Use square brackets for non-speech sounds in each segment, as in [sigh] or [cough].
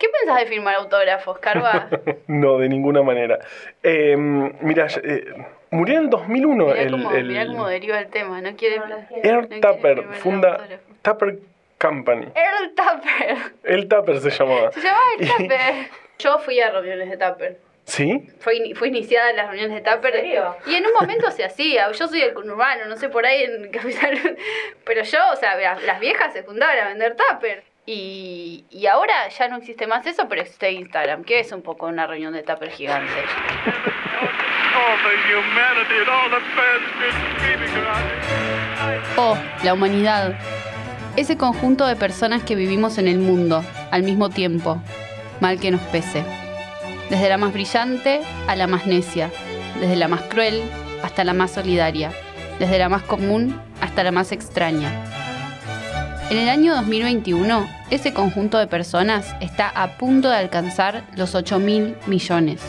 ¿Qué pensás de firmar autógrafos, Carva? [laughs] no, de ninguna manera. Eh, mira, eh, murió en el 2001 Mirá el, cómo, el- mirá cómo deriva el tema, no quiere... Earl no el funda. Tupper Company. Earl Tupper. El Tupper se llamaba. Se llamaba el Tupper. [laughs] Yo fui a reuniones de Tupper. ¿Sí? Fue, fue iniciada en las reuniones de Tupper. Y en un momento se hacía. Yo soy el conurbano, no sé por ahí en [laughs] Capital. Pero yo, o sea, las, las viejas se juntaban a vender Tupper. Y, ahora ya no existe más eso, pero existe Instagram, que es un poco una reunión de Tupper gigante. O la humanidad. Ese conjunto de personas que vivimos en el mundo, al mismo tiempo, mal que nos pese. Desde la más brillante a la más necia, desde la más cruel hasta la más solidaria, desde la más común hasta la más extraña. En el año 2021, ese conjunto de personas está a punto de alcanzar los 8 mil millones.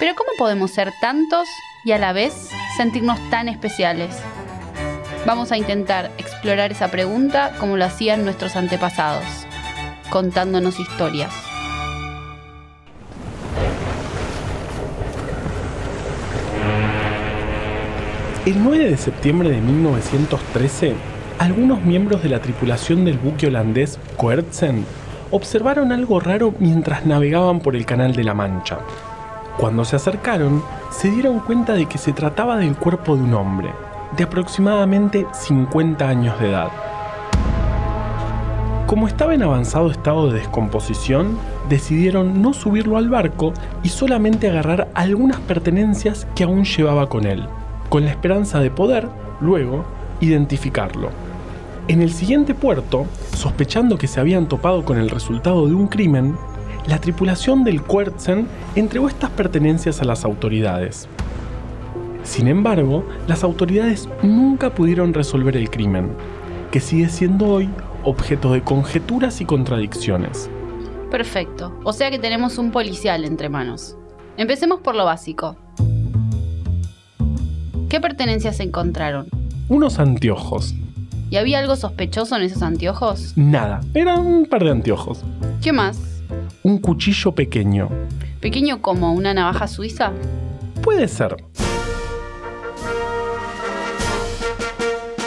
Pero ¿cómo podemos ser tantos y a la vez sentirnos tan especiales? Vamos a intentar explorar esa pregunta como lo hacían nuestros antepasados, contándonos historias. El 9 de septiembre de 1913, algunos miembros de la tripulación del buque holandés Koertzen observaron algo raro mientras navegaban por el Canal de la Mancha. Cuando se acercaron, se dieron cuenta de que se trataba del cuerpo de un hombre, de aproximadamente 50 años de edad. Como estaba en avanzado estado de descomposición, decidieron no subirlo al barco y solamente agarrar algunas pertenencias que aún llevaba con él, con la esperanza de poder, luego, identificarlo. En el siguiente puerto, sospechando que se habían topado con el resultado de un crimen, la tripulación del Quertzen entregó estas pertenencias a las autoridades. Sin embargo, las autoridades nunca pudieron resolver el crimen, que sigue siendo hoy objeto de conjeturas y contradicciones. Perfecto, o sea que tenemos un policial entre manos. Empecemos por lo básico. ¿Qué pertenencias encontraron? Unos anteojos. ¿Y había algo sospechoso en esos anteojos? Nada, eran un par de anteojos. ¿Qué más? Un cuchillo pequeño. ¿Pequeño como una navaja suiza? Puede ser.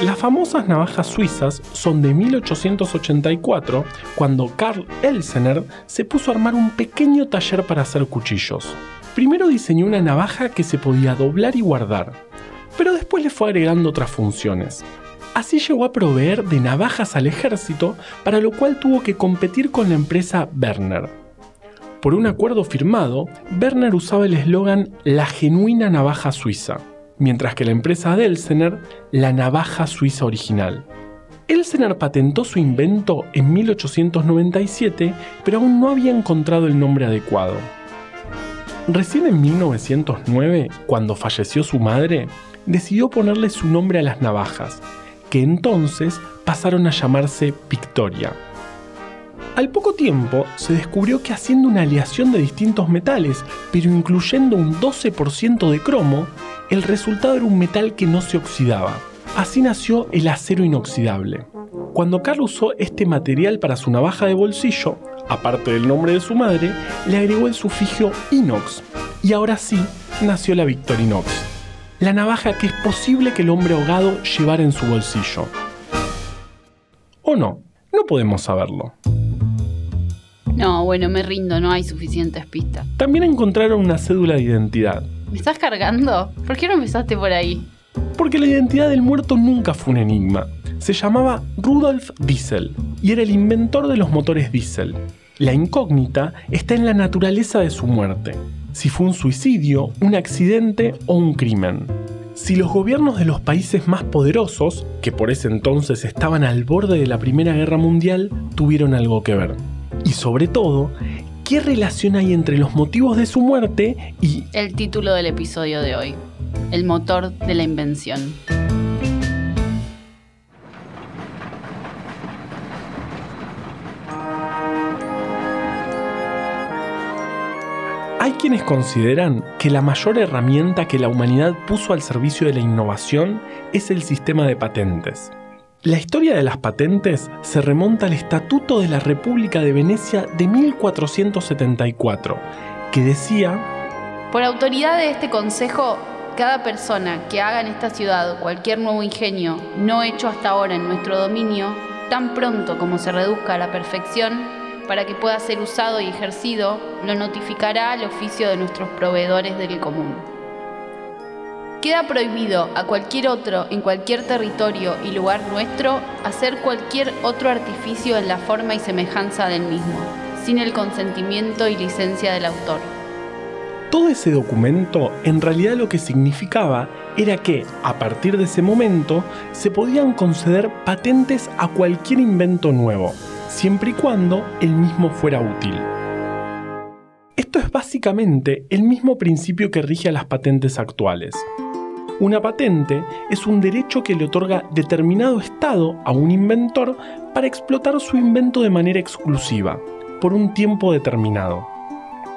Las famosas navajas suizas son de 1884, cuando Karl Elsener se puso a armar un pequeño taller para hacer cuchillos. Primero diseñó una navaja que se podía doblar y guardar, pero después le fue agregando otras funciones. Así llegó a proveer de navajas al ejército, para lo cual tuvo que competir con la empresa Werner. Por un acuerdo firmado, Werner usaba el eslogan La genuina navaja suiza, mientras que la empresa de Elsener la navaja suiza original. Elsener patentó su invento en 1897, pero aún no había encontrado el nombre adecuado. Recién en 1909, cuando falleció su madre, decidió ponerle su nombre a las navajas, que entonces pasaron a llamarse Victoria. Al poco tiempo se descubrió que haciendo una aleación de distintos metales, pero incluyendo un 12% de cromo, el resultado era un metal que no se oxidaba. Así nació el acero inoxidable. Cuando Carl usó este material para su navaja de bolsillo, aparte del nombre de su madre, le agregó el sufijo inox, y ahora sí nació la Victorinox, la navaja que es posible que el hombre ahogado llevara en su bolsillo. ¿O no? No podemos saberlo. No, bueno, me rindo, no hay suficientes pistas. También encontraron una cédula de identidad, ¿Me estás cargando? ¿Por qué no empezaste por ahí? porque la identidad del muerto nunca fue un enigma. Se llamaba Rudolf Diesel y era el inventor de los motores diésel. La incógnita está en la naturaleza de su muerte, si fue un suicidio, un accidente o un crimen. Si los gobiernos de los países más poderosos, que por ese entonces estaban al borde de la Primera Guerra Mundial, tuvieron algo que ver. Y sobre todo, ¿qué relación hay entre los motivos de su muerte y El título del episodio de hoy. El motor de la invención. Quienes consideran que la mayor herramienta que la humanidad puso al servicio de la innovación es el sistema de patentes. La historia de las patentes se remonta al Estatuto de la República de Venecia de 1474, que decía, Por autoridad de este Consejo, cada persona que haga en esta ciudad cualquier nuevo ingenio no hecho hasta ahora en nuestro dominio, tan pronto como se reduzca a la perfección, para que pueda ser usado y ejercido, lo notificará al oficio de nuestros proveedores del común. Queda prohibido a cualquier otro en cualquier territorio y lugar nuestro hacer cualquier otro artificio en la forma y semejanza del mismo, sin el consentimiento y licencia del autor. Todo ese documento en realidad lo que significaba era que, a partir de ese momento, se podían conceder patentes a cualquier invento nuevo, siempre y cuando el mismo fuera útil. Esto es básicamente el mismo principio que rige a las patentes actuales. Una patente es un derecho que le otorga determinado estado a un inventor para explotar su invento de manera exclusiva, por un tiempo determinado.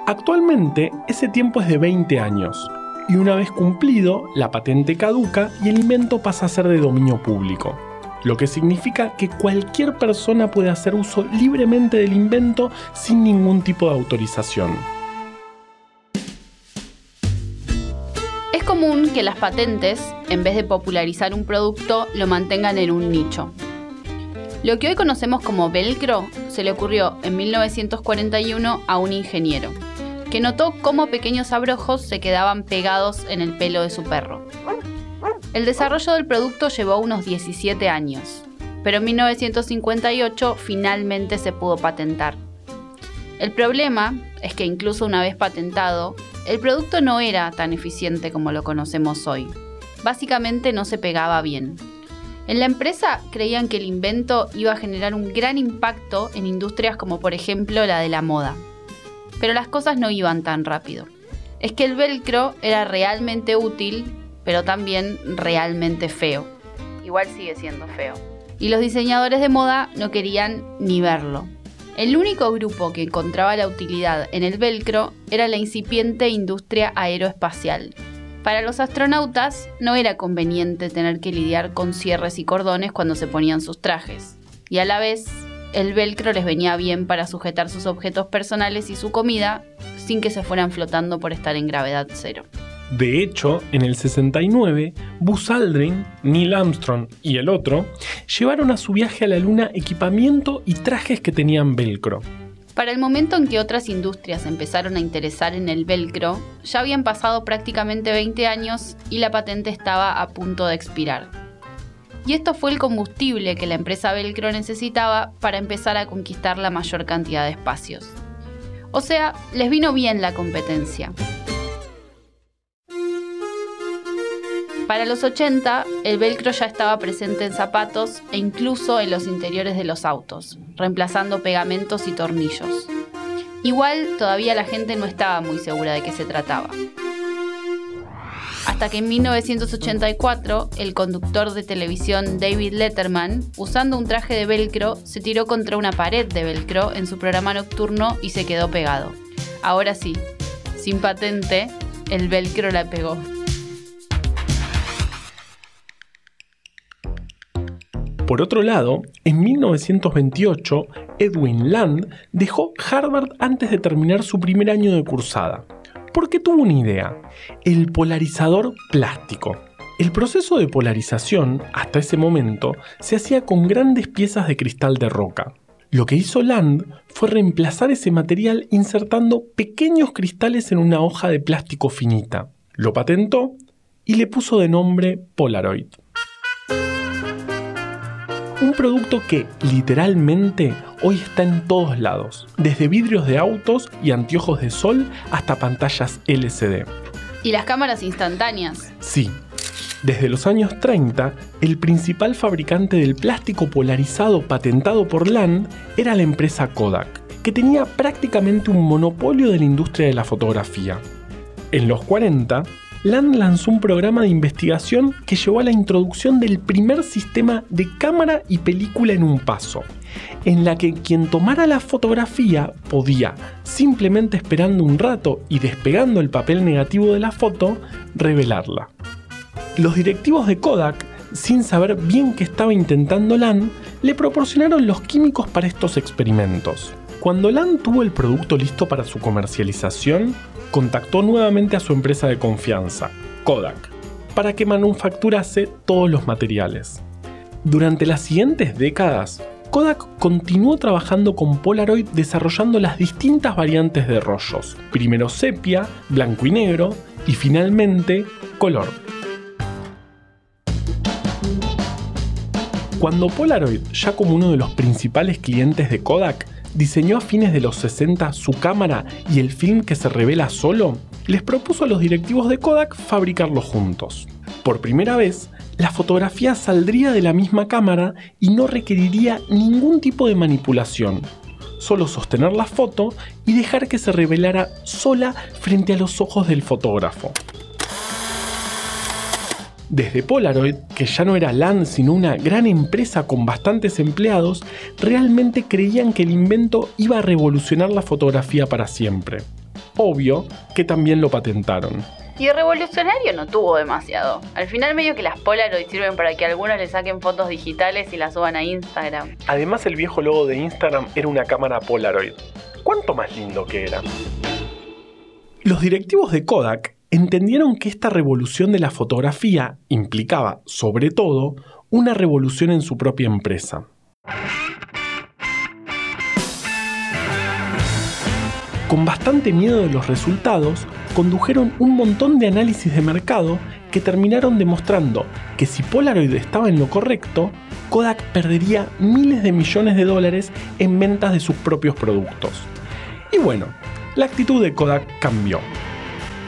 Actualmente ese tiempo es de 20 años, y una vez cumplido, la patente caduca y el invento pasa a ser de dominio público, lo que significa que cualquier persona puede hacer uso libremente del invento sin ningún tipo de autorización. Es común que las patentes, en vez de popularizar un producto, lo mantengan en un nicho. Lo que hoy conocemos como velcro se le ocurrió en 1941 a un ingeniero, que notó cómo pequeños abrojos se quedaban pegados en el pelo de su perro. El desarrollo del producto llevó unos 17 años, pero en 1958 finalmente se pudo patentar. El problema es que incluso una vez patentado, el producto no era tan eficiente como lo conocemos hoy. Básicamente no se pegaba bien. En la empresa creían que el invento iba a generar un gran impacto en industrias como por ejemplo la de la moda. Pero las cosas no iban tan rápido. Es que el velcro era realmente útil, pero también realmente feo. Igual sigue siendo feo. Y los diseñadores de moda no querían ni verlo. El único grupo que encontraba la utilidad en el velcro era la incipiente industria aeroespacial. Para los astronautas no era conveniente tener que lidiar con cierres y cordones cuando se ponían sus trajes. Y a la vez, el velcro les venía bien para sujetar sus objetos personales y su comida sin que se fueran flotando por estar en gravedad cero. De hecho, en el 69, Buzz Aldrin, Neil Armstrong y el otro llevaron a su viaje a la Luna equipamiento y trajes que tenían velcro. Para el momento en que otras industrias empezaron a interesar en el velcro, ya habían pasado prácticamente 20 años y la patente estaba a punto de expirar. Y esto fue el combustible que la empresa Velcro necesitaba para empezar a conquistar la mayor cantidad de espacios. O sea, les vino bien la competencia. Para los 80, el velcro ya estaba presente en zapatos e incluso en los interiores de los autos, reemplazando pegamentos y tornillos. Igual todavía la gente no estaba muy segura de qué se trataba. Hasta que en 1984, el conductor de televisión David Letterman, usando un traje de velcro, se tiró contra una pared de velcro en su programa nocturno y se quedó pegado. Ahora sí, sin patente, el velcro la pegó. Por otro lado, en 1928, Edwin Land dejó Harvard antes de terminar su primer año de cursada. Porque tuvo una idea, el polarizador plástico. El proceso de polarización, hasta ese momento, se hacía con grandes piezas de cristal de roca. Lo que hizo Land fue reemplazar ese material insertando pequeños cristales en una hoja de plástico finita. Lo patentó y le puso de nombre Polaroid un producto que literalmente hoy está en todos lados, desde vidrios de autos y anteojos de sol hasta pantallas LCD. ¿Y las cámaras instantáneas? Sí. Desde los años 30, el principal fabricante del plástico polarizado patentado por Land era la empresa Kodak, que tenía prácticamente un monopolio de la industria de la fotografía. En los 40, Land lanzó un programa de investigación que llevó a la introducción del primer sistema de cámara y película en un paso, en la que quien tomara la fotografía podía, simplemente esperando un rato y despegando el papel negativo de la foto, revelarla. Los directivos de Kodak sin saber bien qué estaba intentando Lan, le proporcionaron los químicos para estos experimentos. Cuando Lan tuvo el producto listo para su comercialización, contactó nuevamente a su empresa de confianza, Kodak, para que manufacturase todos los materiales. Durante las siguientes décadas, Kodak continuó trabajando con Polaroid desarrollando las distintas variantes de rollos, primero sepia, blanco y negro y finalmente color. Cuando Polaroid, ya como uno de los principales clientes de Kodak, diseñó a fines de los 60 su cámara y el film que se revela solo, les propuso a los directivos de Kodak fabricarlos juntos. Por primera vez, la fotografía saldría de la misma cámara y no requeriría ningún tipo de manipulación. Solo sostener la foto y dejar que se revelara sola frente a los ojos del fotógrafo. Desde Polaroid, que ya no era LAN sino una gran empresa con bastantes empleados, realmente creían que el invento iba a revolucionar la fotografía para siempre. Obvio que también lo patentaron. Y revolucionario no tuvo demasiado. Al final medio que las Polaroid sirven para que algunos le saquen fotos digitales y las suban a Instagram. Además el viejo logo de Instagram era una cámara Polaroid. ¿Cuánto más lindo que era? Los directivos de Kodak entendieron que esta revolución de la fotografía implicaba, sobre todo, una revolución en su propia empresa. Con bastante miedo de los resultados, condujeron un montón de análisis de mercado que terminaron demostrando que si Polaroid estaba en lo correcto, Kodak perdería miles de millones de dólares en ventas de sus propios productos. Y bueno, la actitud de Kodak cambió.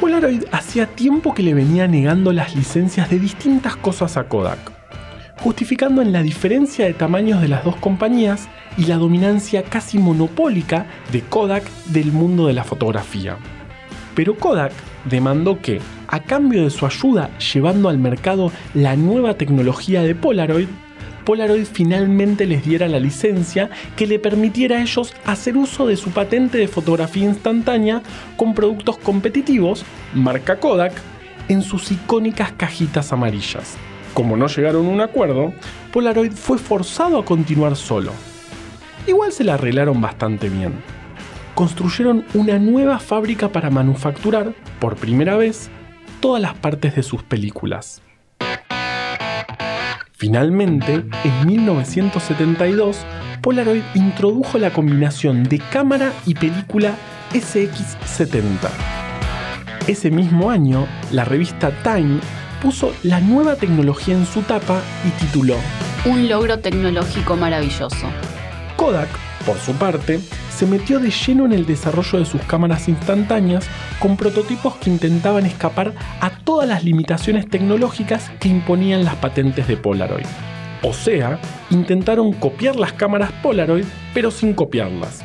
Polaroid hacía tiempo que le venía negando las licencias de distintas cosas a Kodak justificando en la diferencia de tamaños de las dos compañías y la dominancia casi monopólica de Kodak del mundo de la fotografía. Pero Kodak demandó que, a cambio de su ayuda llevando al mercado la nueva tecnología de Polaroid, Polaroid finalmente les diera la licencia que le permitiera a ellos hacer uso de su patente de fotografía instantánea con productos competitivos, marca Kodak, en sus icónicas cajitas amarillas. Como no llegaron a un acuerdo, Polaroid fue forzado a continuar solo. Igual se la arreglaron bastante bien. Construyeron una nueva fábrica para manufacturar, por primera vez, todas las partes de sus películas. Finalmente, en 1972, Polaroid introdujo la combinación de cámara y película SX70. Ese mismo año, la revista Time puso la nueva tecnología en su tapa y tituló Un logro tecnológico maravilloso. Kodak, por su parte, se metió de lleno en el desarrollo de sus cámaras instantáneas con prototipos que intentaban escapar a todas las limitaciones tecnológicas que imponían las patentes de Polaroid. O sea, intentaron copiar las cámaras Polaroid, pero sin copiarlas.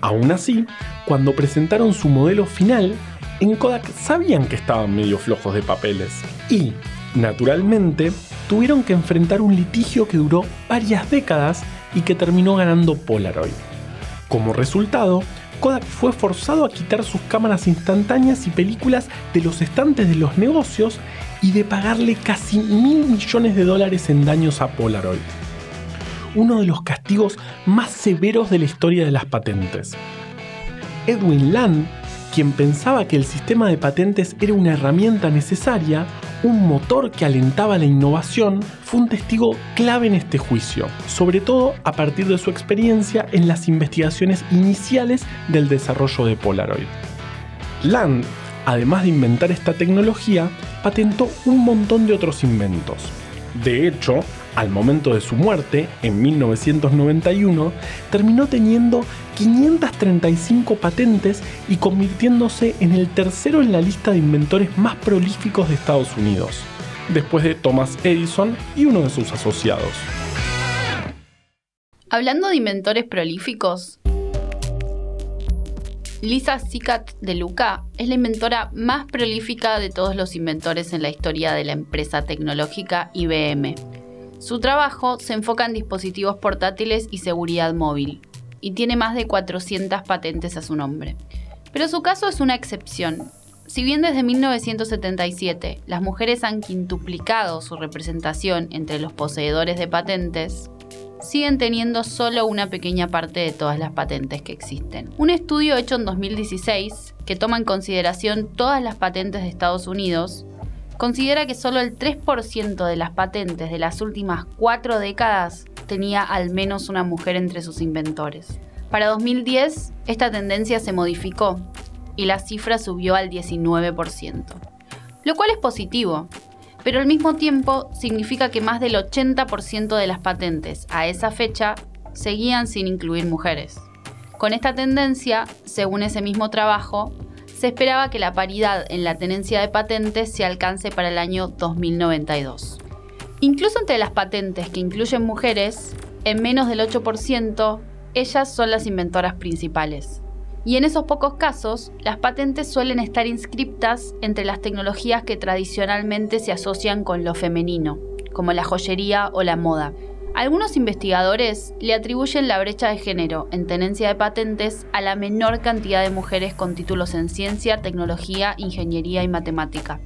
Aún así, cuando presentaron su modelo final, en Kodak sabían que estaban medio flojos de papeles y, naturalmente, tuvieron que enfrentar un litigio que duró varias décadas y que terminó ganando Polaroid. Como resultado, Kodak fue forzado a quitar sus cámaras instantáneas y películas de los estantes de los negocios y de pagarle casi mil millones de dólares en daños a Polaroid. Uno de los castigos más severos de la historia de las patentes. Edwin Land quien pensaba que el sistema de patentes era una herramienta necesaria, un motor que alentaba la innovación, fue un testigo clave en este juicio, sobre todo a partir de su experiencia en las investigaciones iniciales del desarrollo de Polaroid. Land, además de inventar esta tecnología, patentó un montón de otros inventos. De hecho, al momento de su muerte, en 1991, terminó teniendo 535 patentes y convirtiéndose en el tercero en la lista de inventores más prolíficos de Estados Unidos, después de Thomas Edison y uno de sus asociados. Hablando de inventores prolíficos, Lisa Sikat de Luca es la inventora más prolífica de todos los inventores en la historia de la empresa tecnológica IBM su trabajo se enfoca en dispositivos portátiles y seguridad móvil, y tiene más de 400 patentes a su nombre. Pero su caso es una excepción. Si bien desde 1977 las mujeres han quintuplicado su representación entre los poseedores de patentes, siguen teniendo solo una pequeña parte de todas las patentes que existen. Un estudio hecho en 2016, que toma en consideración todas las patentes de Estados Unidos, considera que solo el 3% de las patentes de las últimas cuatro décadas tenía al menos una mujer entre sus inventores. Para 2010, esta tendencia se modificó y la cifra subió al 19%, lo cual es positivo, pero al mismo tiempo significa que más del 80% de las patentes a esa fecha seguían sin incluir mujeres. Con esta tendencia, según ese mismo trabajo, se esperaba que la paridad en la tenencia de patentes se alcance para el año 2092. Incluso entre las patentes que incluyen mujeres, en menos del 8%, ellas son las inventoras principales. Y en esos pocos casos, las patentes suelen estar inscriptas entre las tecnologías que tradicionalmente se asocian con lo femenino, como la joyería o la moda. Algunos investigadores le atribuyen la brecha de género en tenencia de patentes a la menor cantidad de mujeres con títulos en ciencia, tecnología, ingeniería y matemática.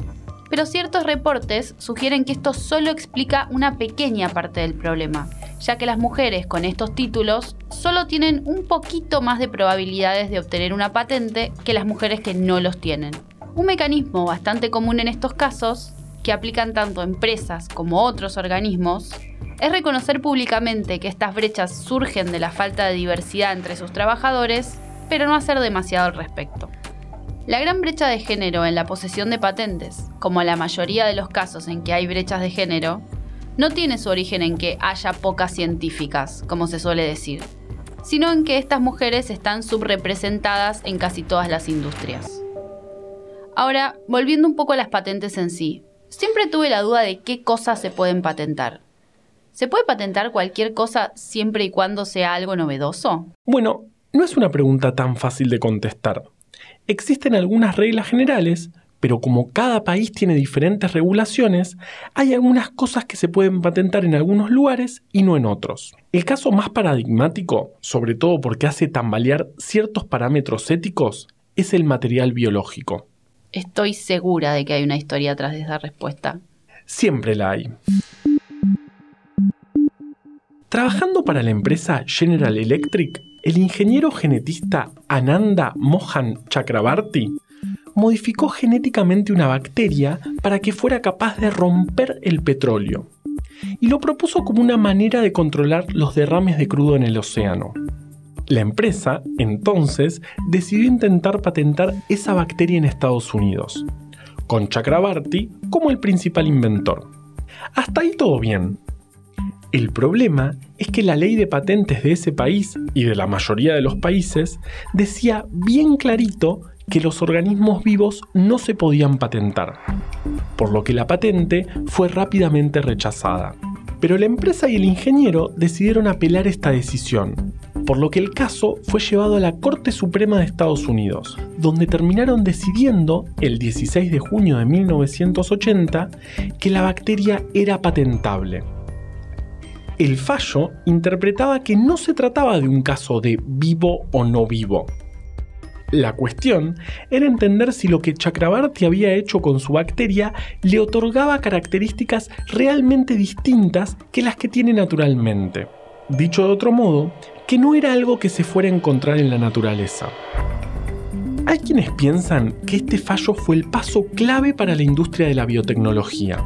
Pero ciertos reportes sugieren que esto solo explica una pequeña parte del problema, ya que las mujeres con estos títulos solo tienen un poquito más de probabilidades de obtener una patente que las mujeres que no los tienen. Un mecanismo bastante común en estos casos, que aplican tanto empresas como otros organismos, es reconocer públicamente que estas brechas surgen de la falta de diversidad entre sus trabajadores, pero no hacer demasiado al respecto. La gran brecha de género en la posesión de patentes, como la mayoría de los casos en que hay brechas de género, no tiene su origen en que haya pocas científicas, como se suele decir, sino en que estas mujeres están subrepresentadas en casi todas las industrias. Ahora, volviendo un poco a las patentes en sí, siempre tuve la duda de qué cosas se pueden patentar. ¿Se puede patentar cualquier cosa siempre y cuando sea algo novedoso? Bueno, no es una pregunta tan fácil de contestar. Existen algunas reglas generales, pero como cada país tiene diferentes regulaciones, hay algunas cosas que se pueden patentar en algunos lugares y no en otros. El caso más paradigmático, sobre todo porque hace tambalear ciertos parámetros éticos, es el material biológico. Estoy segura de que hay una historia atrás de esa respuesta. Siempre la hay. Trabajando para la empresa General Electric, el ingeniero genetista Ananda Mohan Chakrabarti modificó genéticamente una bacteria para que fuera capaz de romper el petróleo y lo propuso como una manera de controlar los derrames de crudo en el océano. La empresa, entonces, decidió intentar patentar esa bacteria en Estados Unidos, con Chakrabarti como el principal inventor. Hasta ahí todo bien, el problema es que la ley de patentes de ese país y de la mayoría de los países decía bien clarito que los organismos vivos no se podían patentar, por lo que la patente fue rápidamente rechazada. Pero la empresa y el ingeniero decidieron apelar esta decisión, por lo que el caso fue llevado a la Corte Suprema de Estados Unidos, donde terminaron decidiendo, el 16 de junio de 1980, que la bacteria era patentable. El fallo interpretaba que no se trataba de un caso de vivo o no vivo. La cuestión era entender si lo que Chakrabarti había hecho con su bacteria le otorgaba características realmente distintas que las que tiene naturalmente. Dicho de otro modo, que no era algo que se fuera a encontrar en la naturaleza. Hay quienes piensan que este fallo fue el paso clave para la industria de la biotecnología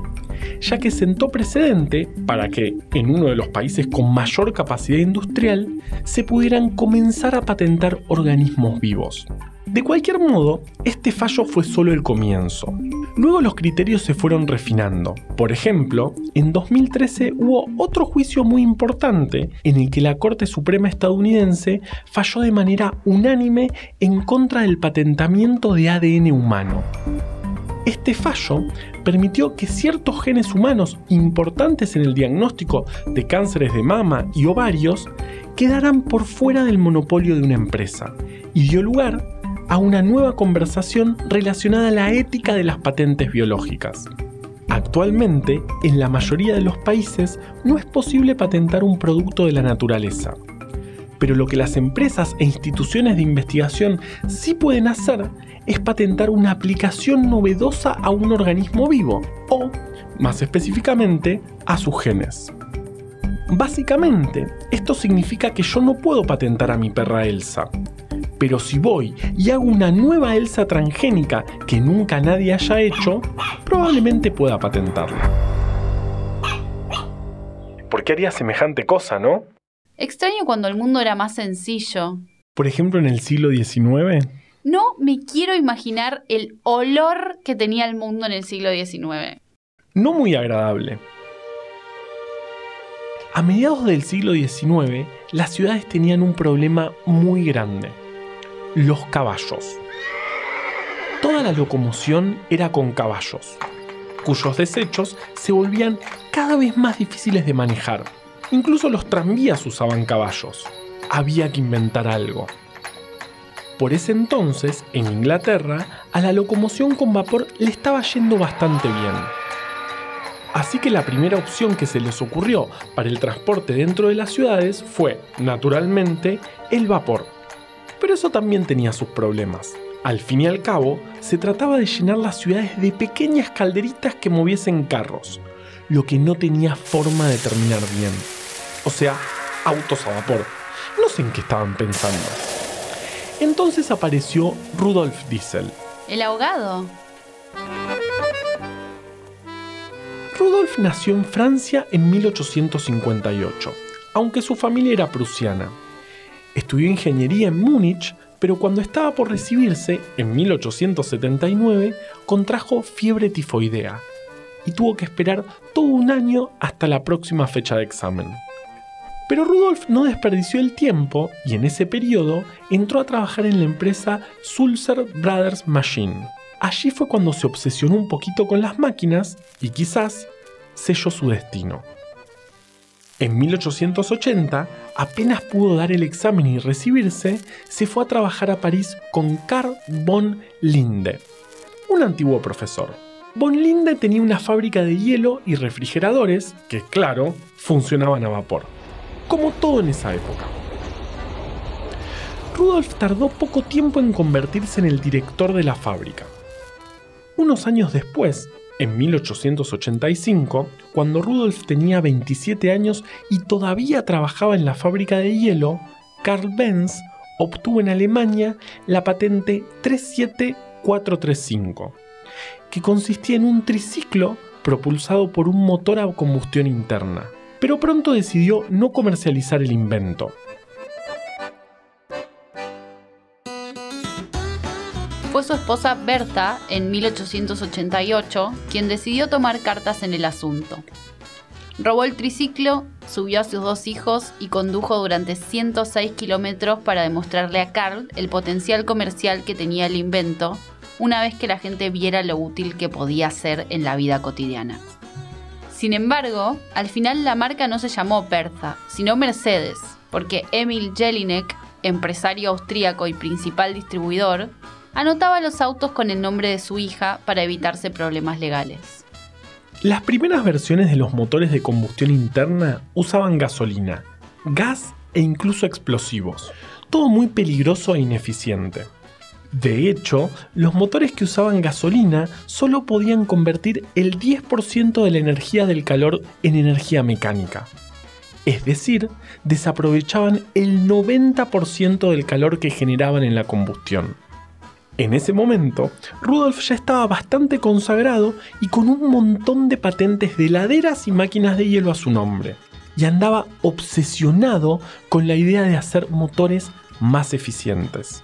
ya que sentó precedente para que en uno de los países con mayor capacidad industrial se pudieran comenzar a patentar organismos vivos. De cualquier modo, este fallo fue solo el comienzo. Luego los criterios se fueron refinando. Por ejemplo, en 2013 hubo otro juicio muy importante en el que la Corte Suprema estadounidense falló de manera unánime en contra del patentamiento de ADN humano. Este fallo permitió que ciertos genes humanos importantes en el diagnóstico de cánceres de mama y ovarios quedaran por fuera del monopolio de una empresa y dio lugar a una nueva conversación relacionada a la ética de las patentes biológicas. Actualmente, en la mayoría de los países no es posible patentar un producto de la naturaleza, Pero lo que las empresas e instituciones de investigación sí pueden hacer es patentar una aplicación novedosa a un organismo vivo o, más específicamente, a sus genes. Básicamente, esto significa que yo no puedo patentar a mi perra Elsa. Pero si voy y hago una nueva Elsa transgénica que nunca nadie haya hecho, probablemente pueda patentarla. ¿Por qué haría semejante cosa, no? Extraño cuando el mundo era más sencillo. Por ejemplo, en el siglo XIX. No me quiero imaginar el olor que tenía el mundo en el siglo XIX. No muy agradable. A mediados del siglo XIX, las ciudades tenían un problema muy grande. Los caballos. Toda la locomoción era con caballos, cuyos desechos se volvían cada vez más difíciles de manejar. Incluso los tranvías usaban caballos. Había que inventar algo. Por ese entonces, en Inglaterra, a la locomoción con vapor le estaba yendo bastante bien. Así que la primera opción que se les ocurrió para el transporte dentro de las ciudades fue, naturalmente, el vapor. Pero eso también tenía sus problemas. Al fin y al cabo, se trataba de llenar las ciudades de pequeñas calderitas que moviesen carros, lo que no tenía forma de terminar bien. O sea, autos a vapor. No sé en qué estaban pensando. Entonces apareció Rudolf Diesel. ¿El ahogado? Rudolf nació en Francia en 1858, aunque su familia era prusiana. Estudió ingeniería en Múnich, pero cuando estaba por recibirse, en 1879, contrajo fiebre tifoidea y tuvo que esperar todo un año hasta la próxima fecha de examen. Pero Rudolf no desperdició el tiempo y en ese periodo entró a trabajar en la empresa Sulzer Brothers Machine. Allí fue cuando se obsesionó un poquito con las máquinas y quizás selló su destino. En 1880, apenas pudo dar el examen y recibirse, se fue a trabajar a París con Carl von Linde, un antiguo profesor. Von Linde tenía una fábrica de hielo y refrigeradores que, claro, funcionaban a vapor, como todo en esa época. Rudolf tardó poco tiempo en convertirse en el director de la fábrica. Unos años después, en 1885, cuando Rudolf tenía 27 años y todavía trabajaba en la fábrica de hielo, Carl Benz obtuvo en Alemania la patente 37435, que consistía en un triciclo propulsado por un motor a combustión interna. Pero pronto decidió no comercializar el invento. Fue su esposa Berta, en 1888, quien decidió tomar cartas en el asunto. Robó el triciclo, subió a sus dos hijos y condujo durante 106 kilómetros para demostrarle a Carl el potencial comercial que tenía el invento, una vez que la gente viera lo útil que podía ser en la vida cotidiana. Sin embargo, al final la marca no se llamó Bertha, sino Mercedes, porque Emil Jelinek, empresario austríaco y principal distribuidor, anotaba los autos con el nombre de su hija para evitarse problemas legales. Las primeras versiones de los motores de combustión interna usaban gasolina, gas e incluso explosivos. Todo muy peligroso e ineficiente. De hecho, los motores que usaban gasolina solo podían convertir el 10% de la energía del calor en energía mecánica. Es decir, desaprovechaban el 90% del calor que generaban en la combustión. En ese momento, Rudolf ya estaba bastante consagrado y con un montón de patentes de heladeras y máquinas de hielo a su nombre, y andaba obsesionado con la idea de hacer motores más eficientes.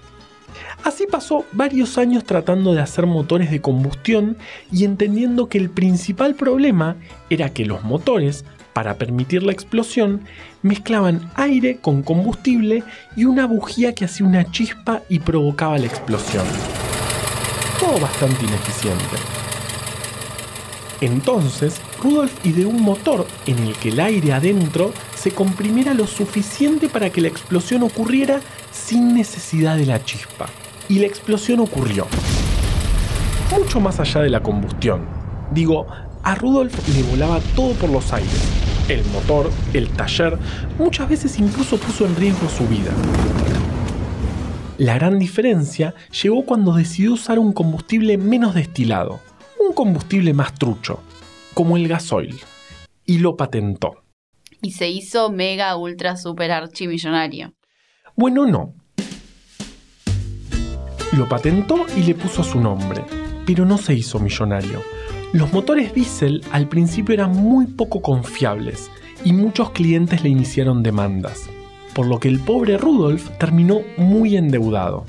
Así pasó varios años tratando de hacer motores de combustión y entendiendo que el principal problema era que los motores para permitir la explosión, mezclaban aire con combustible y una bujía que hacía una chispa y provocaba la explosión. Todo bastante ineficiente. Entonces, Rudolf ideó un motor en el que el aire adentro se comprimiera lo suficiente para que la explosión ocurriera sin necesidad de la chispa. Y la explosión ocurrió. Mucho más allá de la combustión. Digo, a Rudolf le volaba todo por los aires. el motor, el taller, muchas veces incluso puso en riesgo su vida. La gran diferencia llegó cuando decidió usar un combustible menos destilado, un combustible más trucho, como el gasoil, y lo patentó. Y se hizo mega, ultra, super archimillonario. Bueno, no. Lo patentó y le puso su nombre, pero no se hizo millonario. Los motores diésel al principio eran muy poco confiables y muchos clientes le iniciaron demandas, por lo que el pobre Rudolf terminó muy endeudado.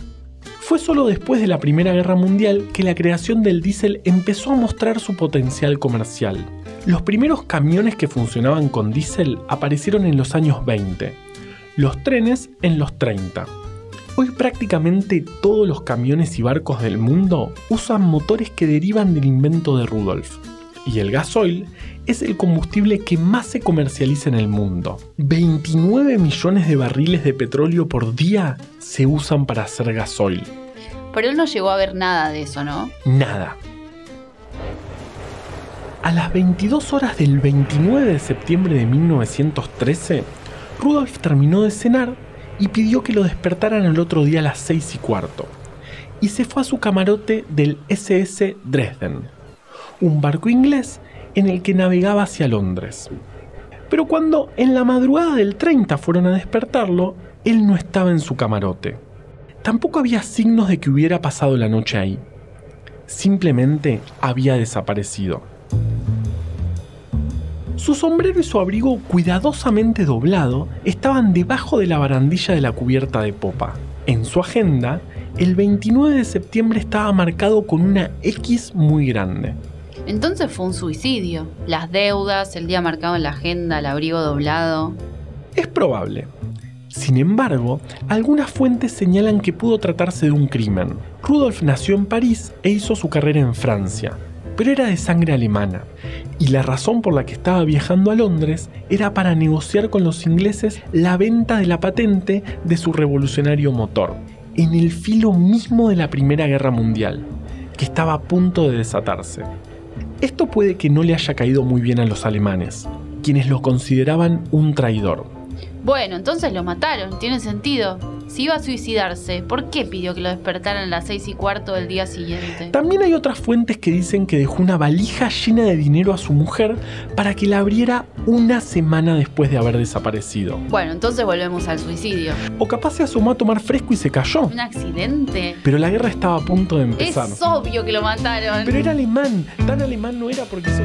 Fue solo después de la Primera Guerra Mundial que la creación del diésel empezó a mostrar su potencial comercial. Los primeros camiones que funcionaban con diésel aparecieron en los años 20, los trenes en los 30. Hoy prácticamente todos los camiones y barcos del mundo usan motores que derivan del invento de Rudolf. Y el gasoil es el combustible que más se comercializa en el mundo. 29 millones de barriles de petróleo por día se usan para hacer gasoil. Pero él no llegó a ver nada de eso, ¿no? Nada. A las 22 horas del 29 de septiembre de 1913, Rudolf terminó de cenar y pidió que lo despertaran el otro día a las 6 y cuarto. Y se fue a su camarote del SS Dresden, un barco inglés en el que navegaba hacia Londres. Pero cuando en la madrugada del 30 fueron a despertarlo, él no estaba en su camarote. Tampoco había signos de que hubiera pasado la noche ahí. Simplemente había desaparecido. Su sombrero y su abrigo cuidadosamente doblado estaban debajo de la barandilla de la cubierta de popa. En su agenda, el 29 de septiembre estaba marcado con una X muy grande. Entonces fue un suicidio. Las deudas, el día marcado en la agenda, el abrigo doblado. Es probable. Sin embargo, algunas fuentes señalan que pudo tratarse de un crimen. Rudolf nació en París e hizo su carrera en Francia, pero era de sangre alemana, y la razón por la que estaba viajando a Londres era para negociar con los ingleses la venta de la patente de su revolucionario motor, en el filo mismo de la Primera Guerra Mundial, que estaba a punto de desatarse. Esto puede que no le haya caído muy bien a los alemanes, quienes lo consideraban un traidor. Bueno, entonces lo mataron, tiene sentido. Si iba a suicidarse, ¿por qué pidió que lo despertaran a las seis y cuarto del día siguiente? También hay otras fuentes que dicen que dejó una valija llena de dinero a su mujer para que la abriera una semana después de haber desaparecido. Bueno, entonces volvemos al suicidio. O capaz se asomó a tomar fresco y se cayó. ¿Un accidente? Pero la guerra estaba a punto de empezar. Es obvio que lo mataron. Pero era alemán. Tan alemán no era porque se.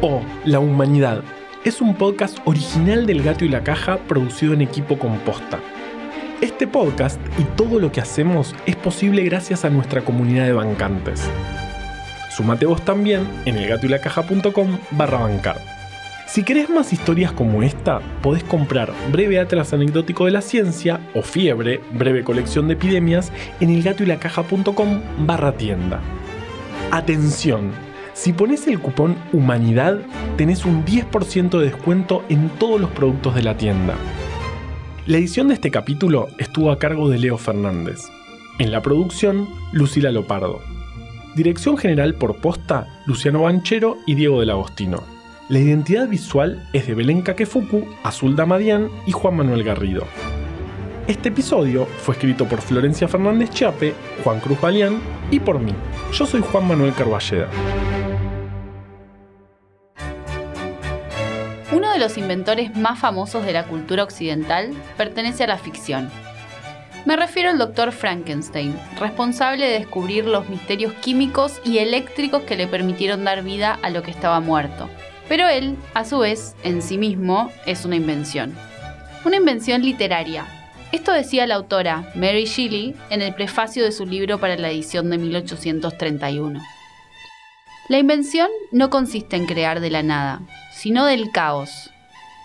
O La Humanidad. Es un podcast original del Gato y la Caja producido en equipo composta. Este podcast y todo lo que hacemos es posible gracias a nuestra comunidad de bancantes. Sumate vos también en elgatoylacaja.com barra bancar. Si querés más historias como esta, podés comprar Breve Atlas Anecdótico de la Ciencia o Fiebre, breve colección de epidemias, en elgatoylacaja.com barra tienda. Atención, si pones el cupón Humanidad, tenés un 10% de descuento en todos los productos de la tienda. La edición de este capítulo estuvo a cargo de Leo Fernández. En la producción, Lucila Lopardo. Dirección general por posta, Luciano Banchero y Diego del Agostino. La identidad visual es de Belén Kakefuku, Azul Damadian y Juan Manuel Garrido. Este episodio fue escrito por Florencia Fernández Chiape, Juan Cruz Balián y por mí. Yo soy Juan Manuel Carballeda. Uno de los inventores más famosos de la cultura occidental pertenece a la ficción. Me refiero al doctor Frankenstein, responsable de descubrir los misterios químicos y eléctricos que le permitieron dar vida a lo que estaba muerto. Pero él, a su vez, en sí mismo, es una invención. Una invención literaria. Esto decía la autora Mary Shelley en el prefacio de su libro para la edición de 1831. La invención no consiste en crear de la nada, sino del caos.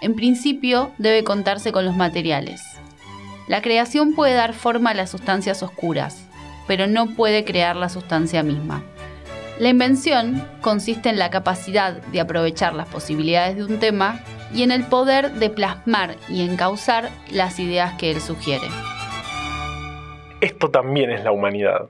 En principio debe contarse con los materiales. La creación puede dar forma a las sustancias oscuras, pero no puede crear la sustancia misma. La invención consiste en la capacidad de aprovechar las posibilidades de un tema y en el poder de plasmar y encauzar las ideas que él sugiere. Esto también es la humanidad.